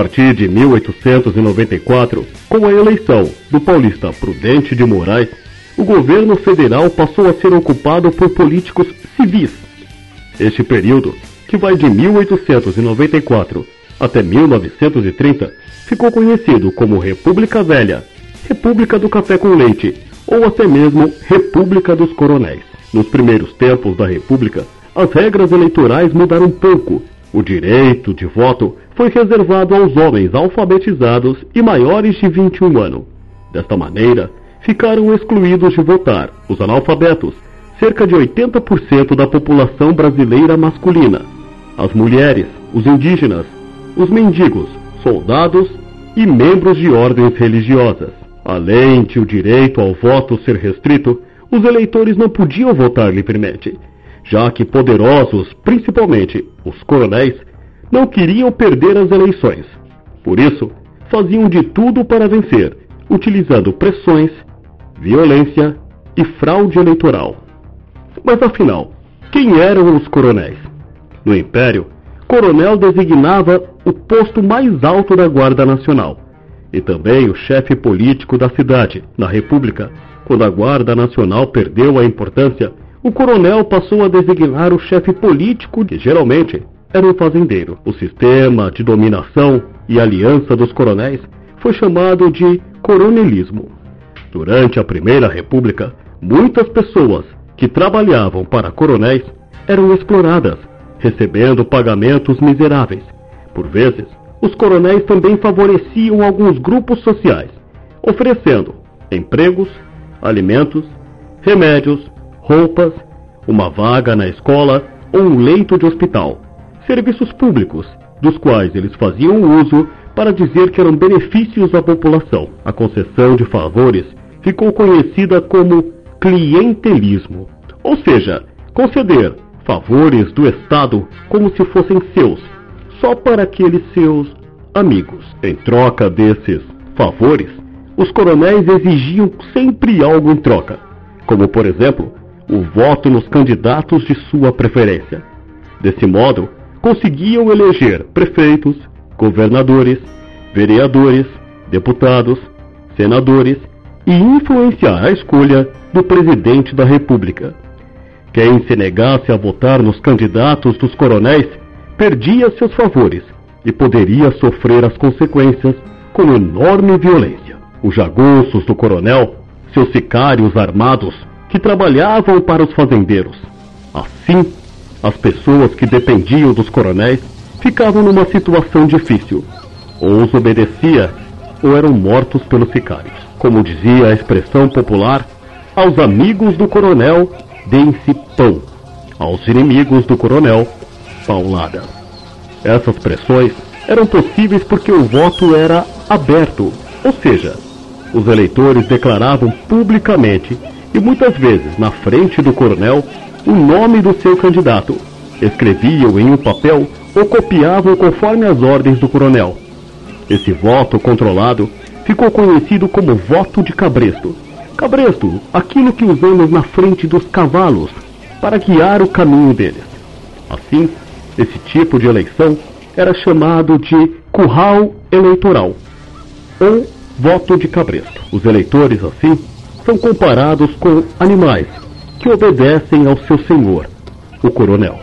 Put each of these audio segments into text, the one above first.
partir de 1894, com a eleição do paulista Prudente de Moraes, o governo federal passou a ser ocupado por políticos civis. Este período, que vai de 1894 até 1930, ficou conhecido como República Velha, República do Café com Leite ou até mesmo República dos Coronéis. Nos primeiros tempos da República, as regras eleitorais mudaram pouco. O direito de voto foi reservado aos homens alfabetizados e maiores de 21 anos. Desta maneira, ficaram excluídos de votar os analfabetos, cerca de 80% da população brasileira masculina, as mulheres, os indígenas, os mendigos, soldados e membros de ordens religiosas. Além de o direito ao voto ser restrito, os eleitores não podiam votar livremente, já que poderosos, principalmente os coronéis, não queriam perder as eleições. Por isso, faziam de tudo para vencer, utilizando pressões, violência e fraude eleitoral. Mas afinal, quem eram os coronéis? No Império, coronel designava o posto mais alto da Guarda Nacional e também o chefe político da cidade. Na República, quando a Guarda Nacional perdeu a importância, o coronel passou a designar o chefe político, que geralmente era um fazendeiro. O sistema de dominação e aliança dos coronéis foi chamado de coronelismo. Durante a Primeira República, muitas pessoas que trabalhavam para coronéis eram exploradas, recebendo pagamentos miseráveis. Por vezes, os coronéis também favoreciam alguns grupos sociais, oferecendo empregos, alimentos, remédios, roupas, uma vaga na escola ou um leito de hospital, serviços públicos, dos quais eles faziam uso para dizer que eram benefícios à população. A concessão de favores ficou conhecida como clientelismo, ou seja, conceder favores do Estado como se fossem seus, só para aqueles seus amigos. Em troca desses favores, os coronéis exigiam sempre algo em troca, como por exemplo, o voto nos candidatos de sua preferência. Desse modo, conseguiam eleger prefeitos, governadores, vereadores, deputados, senadores e influenciar a escolha do presidente da República. Quem se negasse a votar nos candidatos dos coronéis perdia seus favores e poderia sofrer as consequências com enorme violência. Os jagunços do coronel, seus sicários armados, que trabalhavam para os fazendeiros. Assim, as pessoas que dependiam dos coronéis ficavam numa situação difícil. Ou os obedecia, ou eram mortos pelos sicários. Como dizia a expressão popular, aos amigos do coronel, deem-se pão. Aos inimigos do coronel, paulada. Essas pressões eram possíveis porque o voto era aberto, ou seja, os eleitores declaravam publicamente e muitas vezes na frente do coronel o nome do seu candidato, escreviam em um papel ou copiavam conforme as ordens do coronel. Esse voto controlado ficou conhecido como voto de cabresto. Cabresto, aquilo que usamos na frente dos cavalos para guiar o caminho deles. Assim, esse tipo de eleição era chamado de curral eleitoral ou voto de cabresto. Os eleitores, assim, são comparados com animais que obedecem ao seu senhor, o coronel.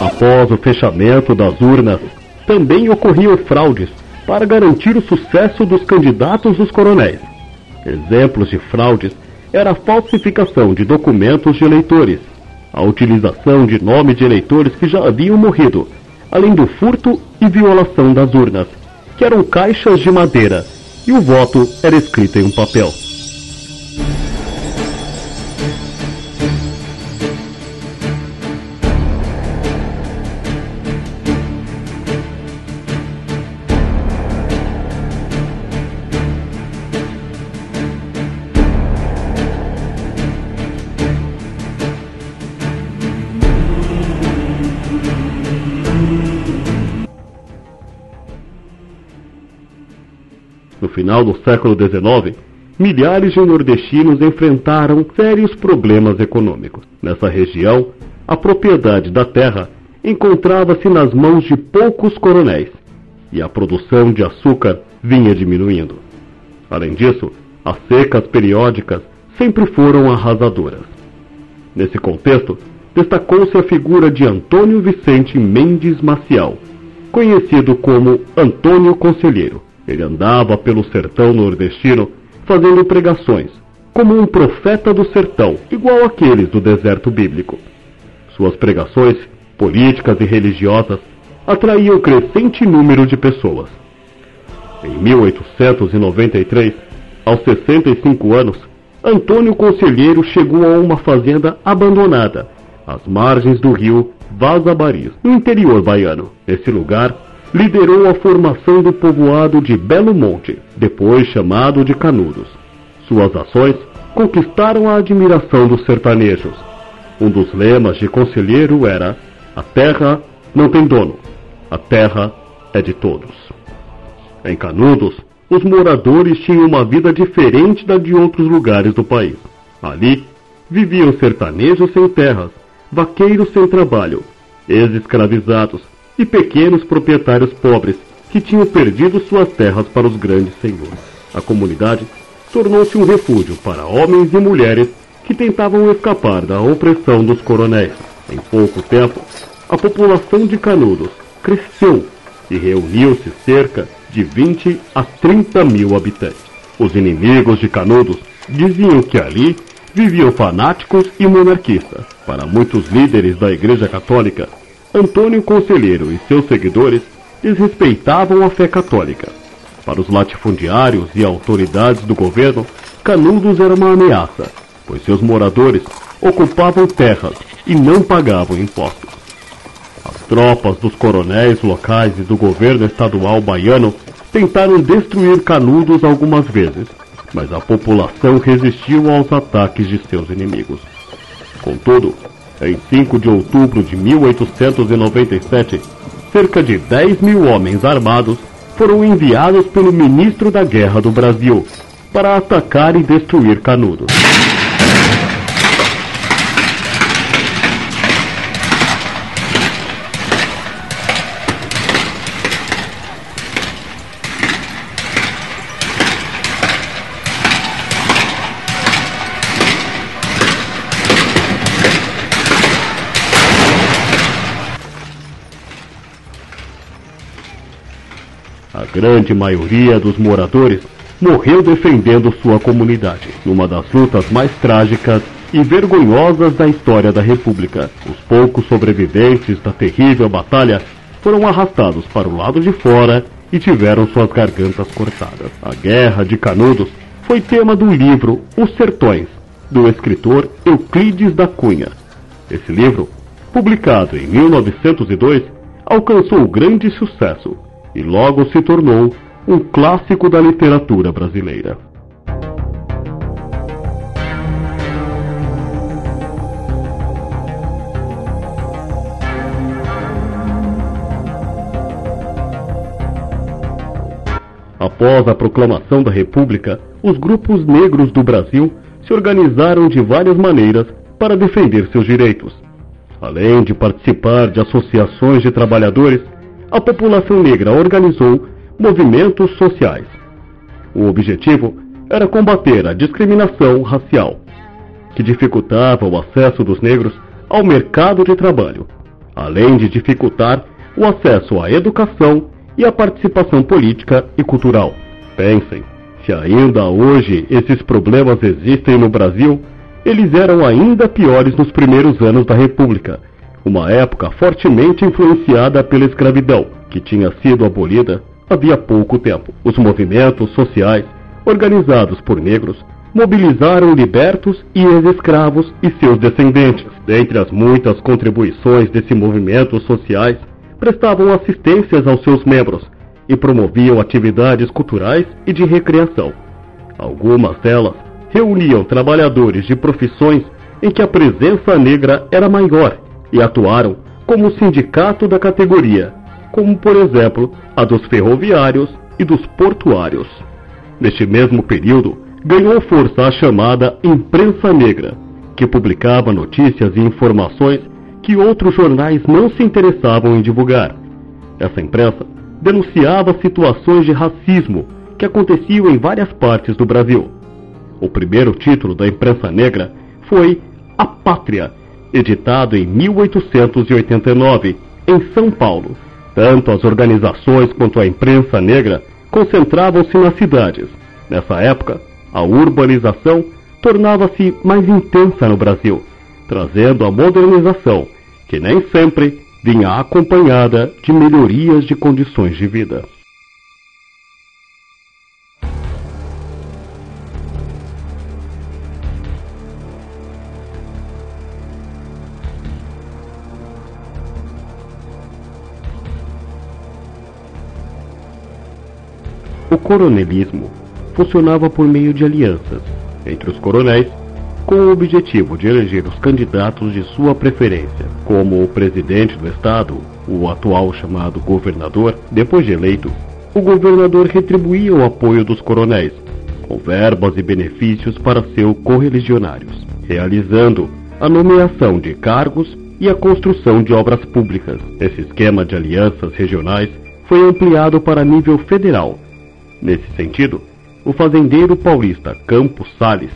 Após o fechamento das urnas, também ocorriam fraudes para garantir o sucesso dos candidatos dos coronéis. Exemplos de fraudes era a falsificação de documentos de eleitores, a utilização de nomes de eleitores que já haviam morrido, além do furto e violação das urnas, que eram caixas de madeira, e o voto era escrito em um papel. Final do século XIX, milhares de nordestinos enfrentaram sérios problemas econômicos. Nessa região, a propriedade da terra encontrava-se nas mãos de poucos coronéis e a produção de açúcar vinha diminuindo. Além disso, as secas periódicas sempre foram arrasadoras. Nesse contexto, destacou-se a figura de Antônio Vicente Mendes Maciel, conhecido como Antônio Conselheiro. Ele andava pelo sertão nordestino fazendo pregações, como um profeta do sertão, igual aqueles do deserto bíblico. Suas pregações, políticas e religiosas, atraíam crescente número de pessoas. Em 1893, aos 65 anos, Antônio Conselheiro chegou a uma fazenda abandonada, às margens do rio Vazabaris, no interior baiano. Nesse lugar, liderou a formação do povoado de Belo Monte, depois chamado de Canudos. Suas ações conquistaram a admiração dos sertanejos. Um dos lemas de Conselheiro era: A terra não tem dono, a terra é de todos. Em Canudos, os moradores tinham uma vida diferente da de outros lugares do país. Ali, viviam sertanejos sem terras, vaqueiros sem trabalho, ex-escravizados e pequenos proprietários pobres que tinham perdido suas terras para os grandes senhores. A comunidade tornou-se um refúgio para homens e mulheres que tentavam escapar da opressão dos coronéis. Em pouco tempo, a população de Canudos cresceu e reuniu-se cerca de 20 a 30 mil habitantes. Os inimigos de Canudos diziam que ali viviam fanáticos e monarquistas. Para muitos líderes da Igreja Católica, Antônio Conselheiro e seus seguidores desrespeitavam a fé católica. Para os latifundiários e autoridades do governo, Canudos era uma ameaça, pois seus moradores ocupavam terras e não pagavam impostos. As tropas dos coronéis locais e do governo estadual baiano tentaram destruir Canudos algumas vezes, mas a população resistiu aos ataques de seus inimigos. Contudo, em 5 de outubro de 1897, cerca de 10 mil homens armados foram enviados pelo ministro da Guerra do Brasil para atacar e destruir Canudos. A grande maioria dos moradores morreu defendendo sua comunidade, numa das lutas mais trágicas e vergonhosas da história da República. Os poucos sobreviventes da terrível batalha foram arrastados para o lado de fora e tiveram suas gargantas cortadas. A Guerra de Canudos foi tema do livro Os Sertões, do escritor Euclides da Cunha. Esse livro, publicado em 1902, alcançou grande sucesso e logo se tornou um clássico da literatura brasileira. Após a proclamação da República, os grupos negros do Brasil se organizaram de várias maneiras para defender seus direitos. Além de participar de associações de trabalhadores, a população negra organizou movimentos sociais. O objetivo era combater a discriminação racial, que dificultava o acesso dos negros ao mercado de trabalho, além de dificultar o acesso à educação e à participação política e cultural. Pensem, se ainda hoje esses problemas existem no Brasil, eles eram ainda piores nos primeiros anos da República, uma época fortemente influenciada pela escravidão, que tinha sido abolida havia pouco tempo. Os movimentos sociais, organizados por negros, mobilizaram libertos e ex-escravos e seus descendentes. Dentre as muitas contribuições desse movimento sociais, prestavam assistências aos seus membros e promoviam atividades culturais e de recreação. Algumas delas reuniam trabalhadores de profissões em que a presença negra era maior e atuaram como sindicato da categoria, como por exemplo a dos ferroviários e dos portuários. Neste mesmo período, ganhou força a chamada imprensa negra, que publicava notícias e informações que outros jornais não se interessavam em divulgar. Essa imprensa denunciava situações de racismo que aconteciam em várias partes do Brasil. O primeiro título da imprensa negra foi A Pátria, editado em 1889, em São Paulo. Tanto as organizações quanto a imprensa negra concentravam-se nas cidades. Nessa época, a urbanização tornava-se mais intensa no Brasil, trazendo a modernização, que nem sempre vinha acompanhada de melhorias de condições de vida. Coronelismo funcionava por meio de alianças entre os coronéis com o objetivo de eleger os candidatos de sua preferência, como o presidente do estado, o atual chamado governador, depois de eleito, o governador retribuía o apoio dos coronéis, com verbas e benefícios para seus correligionários, realizando a nomeação de cargos e a construção de obras públicas. Esse esquema de alianças regionais foi ampliado para nível federal Nesse sentido, o fazendeiro paulista Campos Sales,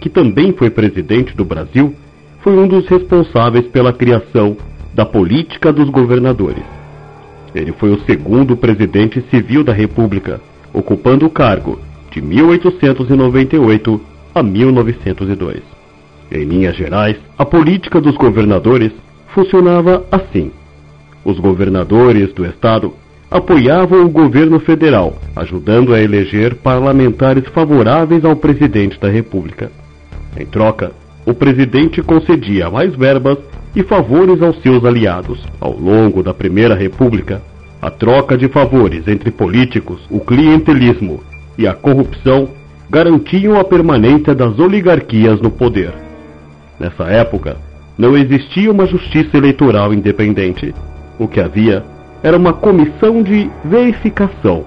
que também foi presidente do Brasil, foi um dos responsáveis pela criação da política dos governadores. Ele foi o segundo presidente civil da República, ocupando o cargo de 1898 a 1902. Em linhas gerais, a política dos governadores funcionava assim: os governadores do estado apoiavam o governo federal, ajudando a eleger parlamentares favoráveis ao presidente da República. Em troca, o presidente concedia mais verbas e favores aos seus aliados. Ao longo da Primeira República, a troca de favores entre políticos, o clientelismo e a corrupção garantiam a permanência das oligarquias no poder. Nessa época, não existia uma justiça eleitoral independente. O que havia era uma comissão de verificação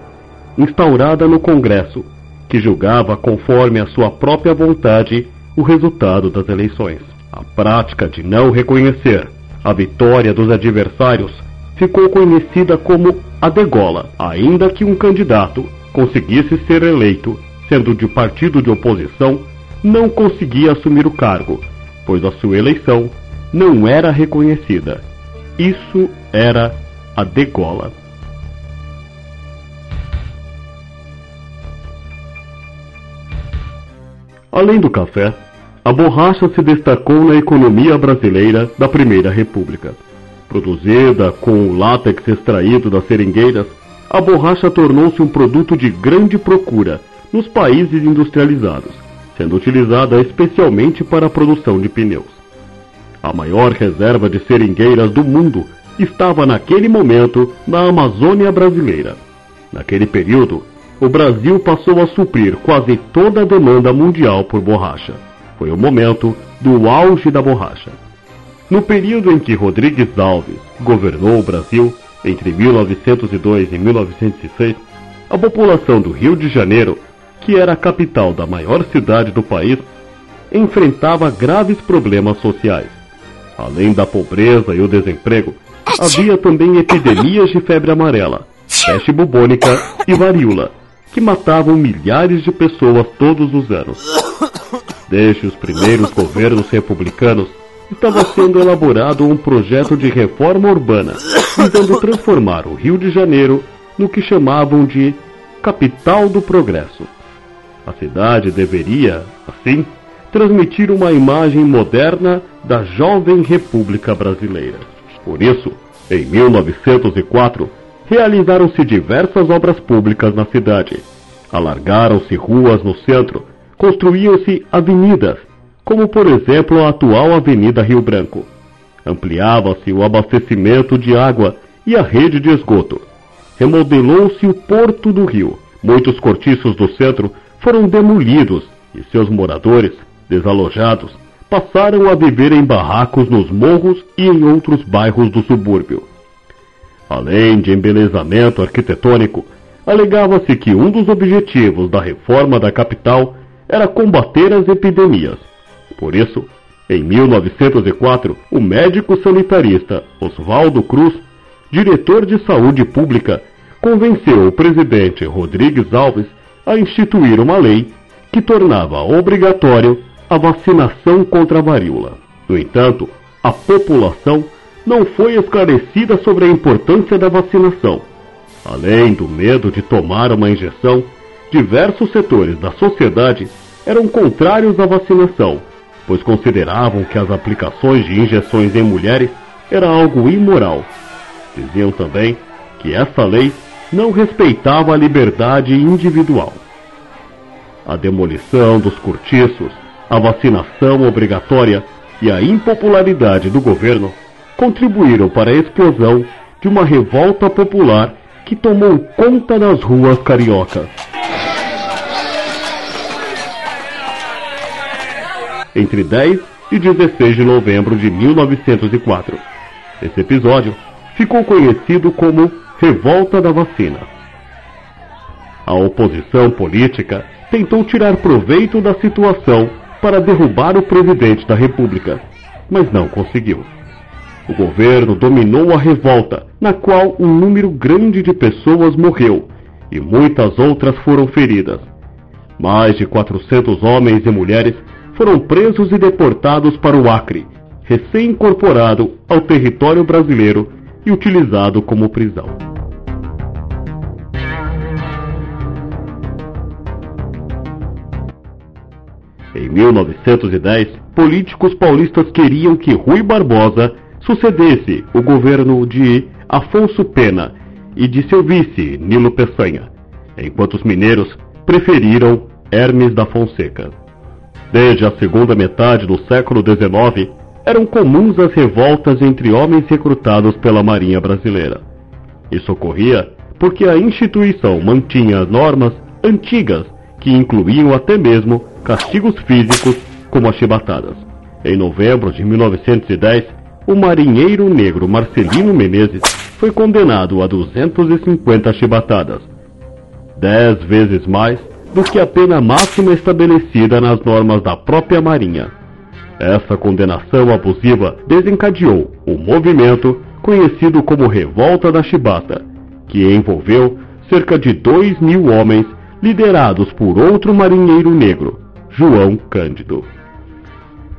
instaurada no Congresso, que julgava conforme a sua própria vontade o resultado das eleições. A prática de não reconhecer a vitória dos adversários ficou conhecida como a degola, ainda que um candidato conseguisse ser eleito, sendo de partido de oposição, não conseguia assumir o cargo, pois a sua eleição não era reconhecida. Isso era a degola. Além do café, a borracha se destacou na economia brasileira da Primeira República. Produzida com o látex extraído das seringueiras, a borracha tornou-se um produto de grande procura nos países industrializados, sendo utilizada especialmente para a produção de pneus. A maior reserva de seringueiras do mundo estava naquele momento na Amazônia brasileira. Naquele período, o Brasil passou a suprir quase toda a demanda mundial por borracha. Foi o momento do auge da borracha. No período em que Rodrigues Alves governou o Brasil, entre 1902 e 1906, a população do Rio de Janeiro, que era a capital da maior cidade do país, enfrentava graves problemas sociais. Além da pobreza e o desemprego, havia também epidemias de febre amarela, peste bubônica e varíola, que matavam milhares de pessoas todos os anos. Desde os primeiros governos republicanos, estava sendo elaborado um projeto de reforma urbana, visando transformar o Rio de Janeiro no que chamavam de capital do progresso. A cidade deveria, assim, transmitir uma imagem moderna da jovem República Brasileira. Por isso, em 1904, realizaram-se diversas obras públicas na cidade. Alargaram-se ruas no centro, construíam-se avenidas, como por exemplo a atual Avenida Rio Branco. Ampliava-se o abastecimento de água e a rede de esgoto. Remodelou-se o porto do rio. Muitos cortiços do centro foram demolidos e seus moradores, desalojados, passaram a viver em barracos nos morros e em outros bairros do subúrbio. Além de embelezamento arquitetônico, alegava-se que um dos objetivos da reforma da capital era combater as epidemias. Por isso, em 1904, o médico sanitarista Oswaldo Cruz, diretor de saúde pública, convenceu o presidente Rodrigues Alves a instituir uma lei que tornava obrigatório a vacinação contra a varíola. No entanto, a população não foi esclarecida sobre a importância da vacinação. Além do medo de tomar uma injeção, diversos setores da sociedade eram contrários à vacinação, pois consideravam que as aplicações de injeções em mulheres era algo imoral. Diziam também que essa lei não respeitava a liberdade individual. A demolição dos cortiços, a vacinação obrigatória e a impopularidade do governo contribuíram para a explosão de uma revolta popular que tomou conta das ruas cariocas. Entre 10 e 16 de novembro de 1904. Esse episódio ficou conhecido como Revolta da Vacina. A oposição política tentou tirar proveito da situação para derrubar o presidente da República, mas não conseguiu. O governo dominou a revolta, na qual um número grande de pessoas morreu e muitas outras foram feridas. Mais de 400 homens e mulheres foram presos e deportados para o Acre, recém-incorporado ao território brasileiro e utilizado como prisão. Em 1910, políticos paulistas queriam que Rui Barbosa sucedesse o governo de Afonso Pena e de seu vice, Nilo Peçanha, enquanto os mineiros preferiram Hermes da Fonseca. Desde a segunda metade do século XIX, eram comuns as revoltas entre homens recrutados pela Marinha Brasileira. Isso ocorria porque a instituição mantinha normas antigas que incluíam até mesmo castigos físicos como as chibatadas. Em novembro de 1910, o marinheiro negro Marcelino Menezes foi condenado a 250 chibatadas, dez vezes mais do que a pena máxima estabelecida nas normas da própria Marinha. Essa condenação abusiva desencadeou o movimento conhecido como Revolta da Chibata, que envolveu cerca de dois mil homens liderados por outro marinheiro negro, João Cândido.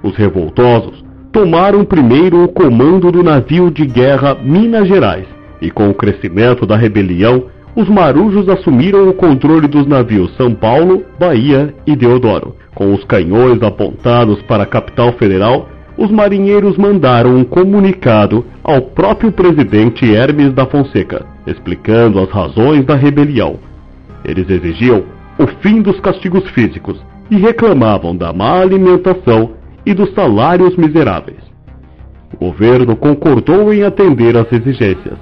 Os revoltosos tomaram primeiro o comando do navio de guerra Minas Gerais e, com o crescimento da rebelião, os marujos assumiram o controle dos navios São Paulo, Bahia e Deodoro. Com os canhões apontados para a capital federal, os marinheiros mandaram um comunicado ao próprio presidente Hermes da Fonseca, explicando as razões da rebelião. Eles exigiam o fim dos castigos físicos e reclamavam da má alimentação e dos salários miseráveis. O governo concordou em atender às exigências.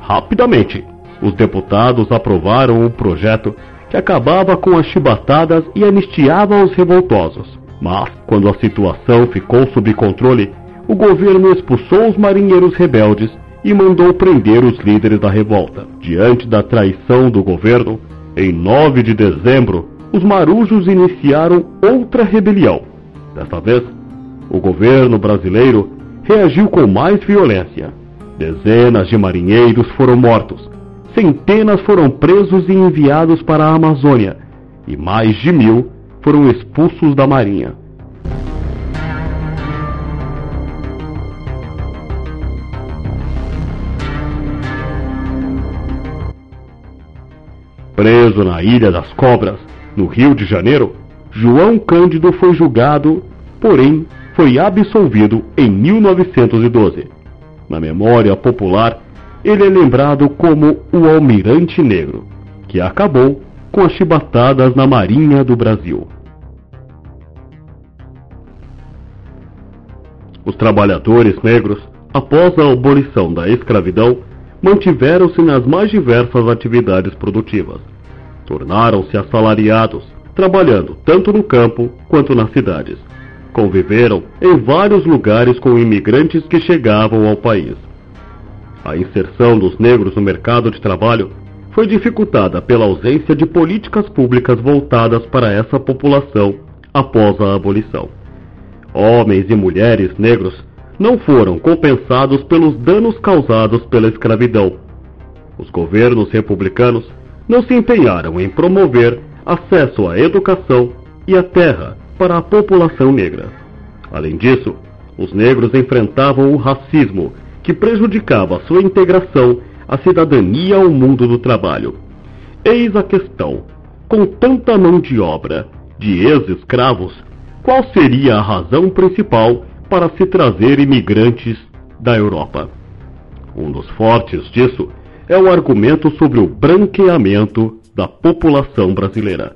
Rapidamente, os deputados aprovaram um projeto que acabava com as chibatadas e anistiava os revoltosos. Mas, quando a situação ficou sob controle, o governo expulsou os marinheiros rebeldes e mandou prender os líderes da revolta. Diante da traição do governo, em 9 de dezembro, os marujos iniciaram outra rebelião. Desta vez, o governo brasileiro reagiu com mais violência. Dezenas de marinheiros foram mortos centenas foram presos e enviados para a Amazônia, e mais de mil foram expulsos da Marinha. Preso na Ilha das Cobras, no Rio de Janeiro, João Cândido foi julgado, porém foi absolvido em 1912. Na memória popular, ele é lembrado como o Almirante Negro, que acabou com as chibatadas na Marinha do Brasil. Os trabalhadores negros, após a abolição da escravidão, mantiveram-se nas mais diversas atividades produtivas. Tornaram-se assalariados, trabalhando tanto no campo quanto nas cidades. Conviveram em vários lugares com imigrantes que chegavam ao país. A inserção dos negros no mercado de trabalho foi dificultada pela ausência de políticas públicas voltadas para essa população após a abolição. Homens e mulheres negros não foram compensados pelos danos causados pela escravidão. Os governos republicanos não se empenharam em promover acesso à educação e à terra para a população negra. Além disso, os negros enfrentavam o racismo que prejudicava sua integração à cidadania ao mundo do trabalho. Eis a questão: com tanta mão de obra de ex-escravos, qual seria a razão principal para se trazer imigrantes da Europa? Um dos fortes disso é o argumento sobre o branqueamento da população brasileira.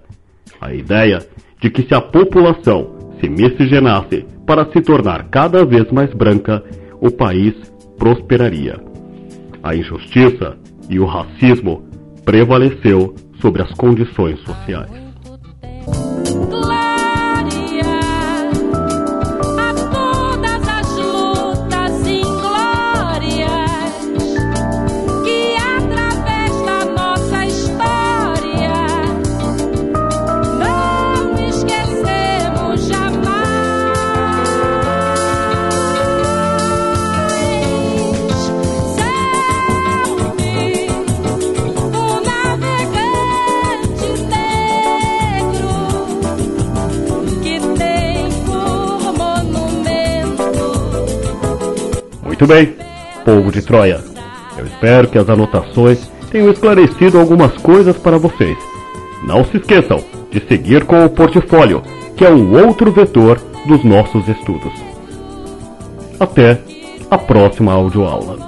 A ideia de que se a população se miscigenasse para se tornar cada vez mais branca, o país prosperaria. A injustiça e o racismo prevaleceu sobre as condições sociais. Muito bem, povo de Troia. Eu espero que as anotações tenham esclarecido algumas coisas para vocês. Não se esqueçam de seguir com o portfólio, que é um outro vetor dos nossos estudos. Até a próxima audioaula.